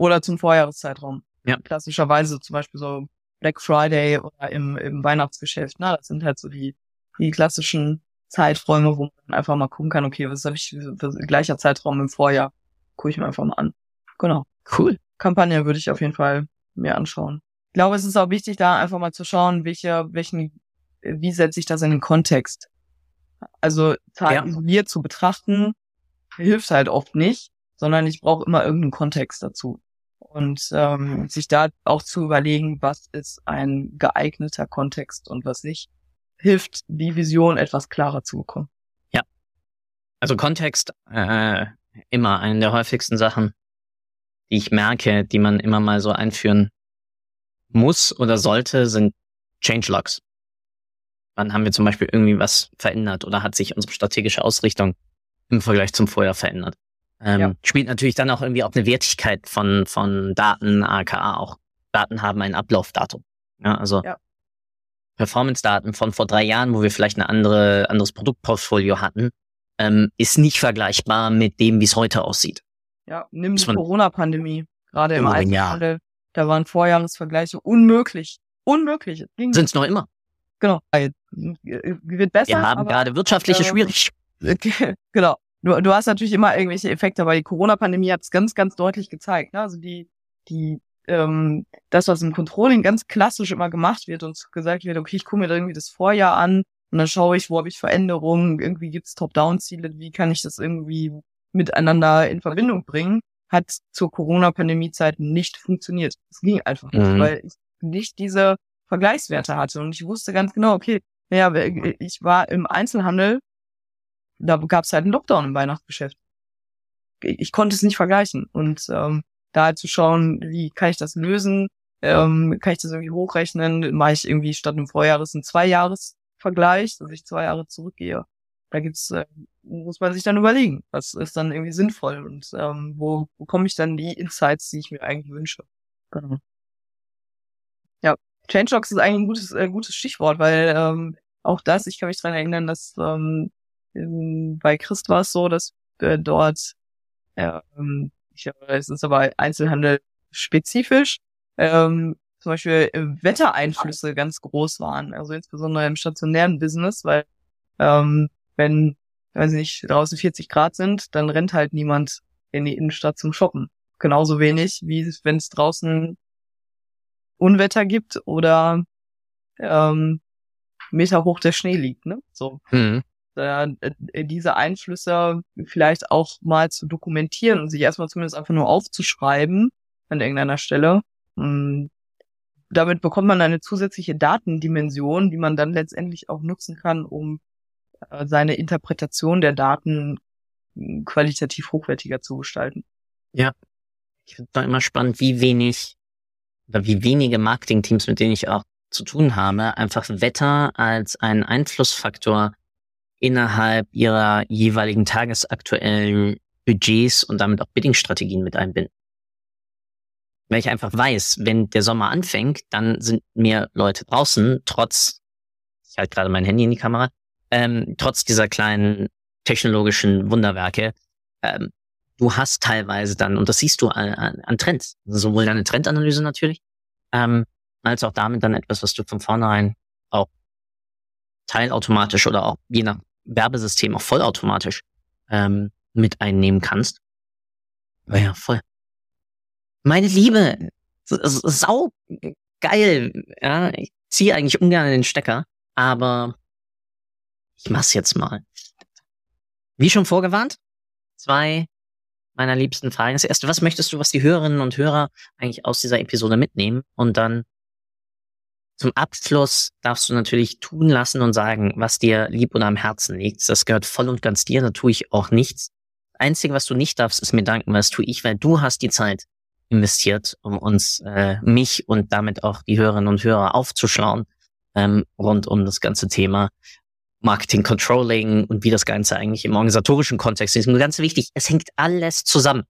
Oder zum Vorjahreszeitraum. Ja. Klassischerweise zum Beispiel so Black Friday oder im, im Weihnachtsgeschäft. Na, das sind halt so die, die klassischen Zeiträume, wo man einfach mal gucken kann, okay, was habe ich für gleicher Zeitraum im Vorjahr? Gucke ich mir einfach mal an. Genau. Cool. Kampagne würde ich auf jeden Fall mir anschauen. Ich glaube, es ist auch wichtig, da einfach mal zu schauen, welche, welchen, wie setze ich das in den Kontext? Also Zahlen ja. isoliert zu betrachten, hilft halt oft nicht, sondern ich brauche immer irgendeinen Kontext dazu. Und ähm, sich da auch zu überlegen, was ist ein geeigneter Kontext und was nicht, hilft, die Vision etwas klarer zu bekommen. Ja. Also Kontext, äh, immer eine der häufigsten Sachen, die ich merke, die man immer mal so einführen muss oder sollte, sind Changelogs. Wann haben wir zum Beispiel irgendwie was verändert oder hat sich unsere strategische Ausrichtung im Vergleich zum Vorjahr verändert? Ähm, ja. Spielt natürlich dann auch irgendwie auch eine Wertigkeit von, von Daten, aka auch Daten haben ein Ablaufdatum. Ja, also ja. Performance-Daten von vor drei Jahren, wo wir vielleicht ein andere, anderes Produktportfolio hatten, ähm, ist nicht vergleichbar mit dem, wie es heute aussieht. Ja, nimm die Corona-Pandemie, gerade im Einzelhandel. Ja. Da waren Vorjahresvergleiche unmöglich. Unmöglich. Sind es noch immer. Genau. Wird besser. Wir haben gerade wirtschaftliche äh, Schwierigkeiten. <laughs> Genau. Du, du hast natürlich immer irgendwelche Effekte, aber die Corona-Pandemie hat es ganz, ganz deutlich gezeigt. Ne? Also die, die, ähm, das, was im Controlling ganz klassisch immer gemacht wird und gesagt wird, okay, ich gucke mir irgendwie das Vorjahr an und dann schaue ich, wo habe ich Veränderungen, irgendwie gibt's Top-Down-Ziele, wie kann ich das irgendwie miteinander in Verbindung bringen, hat zur Corona-Pandemie-Zeit nicht funktioniert. Es ging einfach nicht, mhm. weil ich nicht diese Vergleichswerte hatte. Und ich wusste ganz genau, okay, ja, ich war im Einzelhandel, da gab es halt einen Lockdown im Weihnachtsgeschäft. Ich konnte es nicht vergleichen. Und ähm, da halt zu schauen, wie kann ich das lösen, ähm, kann ich das irgendwie hochrechnen, mache ich irgendwie statt einem Vorjahres einen Zweijahresvergleich, dass ich zwei Jahre zurückgehe. Da gibt's, äh, muss man sich dann überlegen, was ist dann irgendwie sinnvoll und ähm, wo wo komme ich dann die Insights, die ich mir eigentlich wünsche. Genau. Ja, Changelogs ist eigentlich ein gutes, äh, gutes Stichwort, weil ähm, auch das, ich kann mich dran erinnern, dass ähm, bei Christ war es so, dass äh, dort, ähm, ich glaube, es ist aber Einzelhandel spezifisch, ähm, zum Beispiel äh, Wettereinflüsse ganz groß waren, also insbesondere im stationären Business, weil ähm, wenn, weiß nicht, draußen 40 Grad sind, dann rennt halt niemand in die Innenstadt zum Shoppen. Genauso wenig, wie wenn es draußen Unwetter gibt oder ähm, Meter hoch der Schnee liegt, ne? So. Mhm. Äh, diese Einflüsse vielleicht auch mal zu dokumentieren und sich erstmal zumindest einfach nur aufzuschreiben an irgendeiner Stelle. Und damit bekommt man eine zusätzliche Datendimension, die man dann letztendlich auch nutzen kann, um äh, seine Interpretation der Daten hm, qualitativ hochwertiger zu gestalten. Ja. Ich finde es immer spannend, wie wenig oder wie wenige Marketingteams, mit denen ich auch zu tun habe, einfach Wetter als einen Einflussfaktor innerhalb ihrer jeweiligen tagesaktuellen Budgets und damit auch Bidding-Strategien mit einbinden. Weil ich einfach weiß, wenn der Sommer anfängt, dann sind mehr Leute draußen, trotz, ich halte gerade mein Handy in die Kamera, ähm, trotz dieser kleinen technologischen Wunderwerke, ähm, du hast teilweise dann, und das siehst du an, an, an Trends, sowohl deine Trendanalyse natürlich, ähm, als auch damit dann etwas, was du von vornherein auch teilautomatisch oder auch je nach Werbesystem auch vollautomatisch ähm, mit einnehmen kannst. Ja, voll. Meine Liebe, sau geil. Ja, ich ziehe eigentlich ungern den Stecker, aber ich mach's jetzt mal. Wie schon vorgewarnt, zwei meiner liebsten Fragen. Das erste, was möchtest du, was die Hörerinnen und Hörer eigentlich aus dieser Episode mitnehmen? Und dann zum Abschluss darfst du natürlich tun lassen und sagen, was dir lieb oder am Herzen liegt. Das gehört voll und ganz dir, da tue ich auch nichts. Einzige, was du nicht darfst, ist mir danken, was tue ich, weil du hast die Zeit investiert, um uns, äh, mich und damit auch die Hörerinnen und Hörer aufzuschlauen ähm, rund um das ganze Thema. Marketing Controlling und wie das Ganze eigentlich im organisatorischen Kontext ist. Und ganz wichtig, es hängt alles zusammen.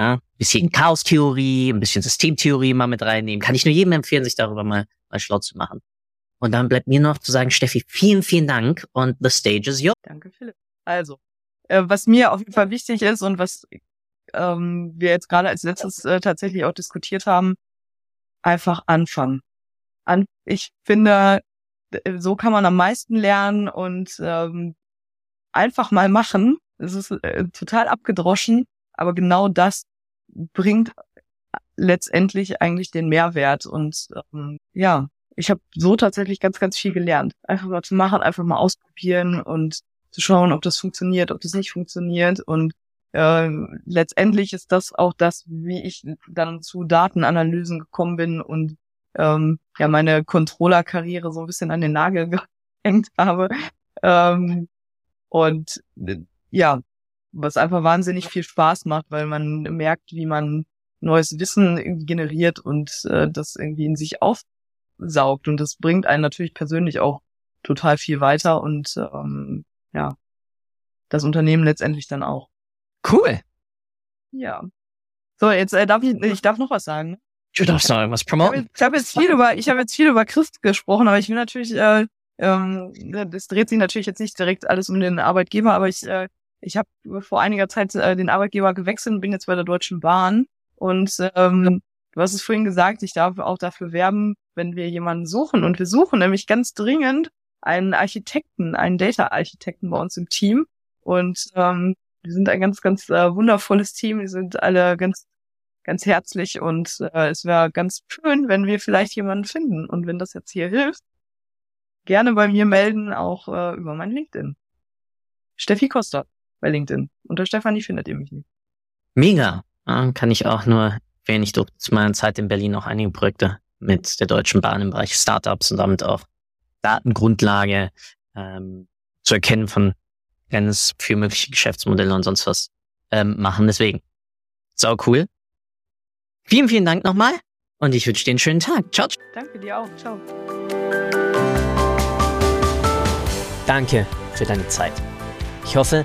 Ja, bisschen Chaos-Theorie, ein bisschen Systemtheorie mal mit reinnehmen. Kann ich nur jedem empfehlen, sich darüber mal, mal schlau zu machen. Und dann bleibt mir noch zu sagen, Steffi, vielen, vielen Dank und the stage is yours. Danke, Philipp. Also, äh, was mir auf jeden Fall wichtig ist und was ähm, wir jetzt gerade als letztes äh, tatsächlich auch diskutiert haben, einfach anfangen. An ich finde, so kann man am meisten lernen und ähm, einfach mal machen. Es ist äh, total abgedroschen, aber genau das bringt letztendlich eigentlich den Mehrwert. Und ähm, ja, ich habe so tatsächlich ganz, ganz viel gelernt. Einfach mal zu machen, einfach mal ausprobieren und zu schauen, ob das funktioniert, ob das nicht funktioniert. Und äh, letztendlich ist das auch das, wie ich dann zu Datenanalysen gekommen bin und ähm, ja meine Controller-Karriere so ein bisschen an den Nagel <laughs> gehängt habe. Ähm, und ja, was einfach wahnsinnig viel Spaß macht, weil man merkt, wie man neues Wissen irgendwie generiert und äh, das irgendwie in sich aufsaugt. Und das bringt einen natürlich persönlich auch total viel weiter und ähm, ja, das Unternehmen letztendlich dann auch. Cool. Ja. So, jetzt äh, darf ich, ich darf noch was sagen. Du darfst noch irgendwas promoten. Ich habe jetzt viel über, ich habe jetzt viel über Christ gesprochen, aber ich will natürlich, äh, ähm, das dreht sich natürlich jetzt nicht direkt alles um den Arbeitgeber, aber ich, äh, ich habe vor einiger Zeit äh, den Arbeitgeber gewechselt und bin jetzt bei der Deutschen Bahn und ähm, du hast es vorhin gesagt, ich darf auch dafür werben, wenn wir jemanden suchen. Und wir suchen nämlich ganz dringend einen Architekten, einen Data-Architekten bei uns im Team. Und ähm, wir sind ein ganz, ganz äh, wundervolles Team. Wir sind alle ganz, ganz herzlich und äh, es wäre ganz schön, wenn wir vielleicht jemanden finden. Und wenn das jetzt hier hilft, gerne bei mir melden, auch äh, über mein LinkedIn. Steffi Costa bei LinkedIn. Unter Stefanie findet ihr mich nicht. Mega. Ja, kann ich auch nur erwähnen. Ich durfte zu meiner Zeit in Berlin auch einige Projekte mit der Deutschen Bahn im Bereich Startups und damit auch Datengrundlage ähm, zu erkennen von Trends für mögliche Geschäftsmodelle und sonst was ähm, machen. Deswegen, sau cool. Vielen, vielen Dank nochmal und ich wünsche dir einen schönen Tag. Ciao. Danke dir auch. Ciao. Danke für deine Zeit. Ich hoffe,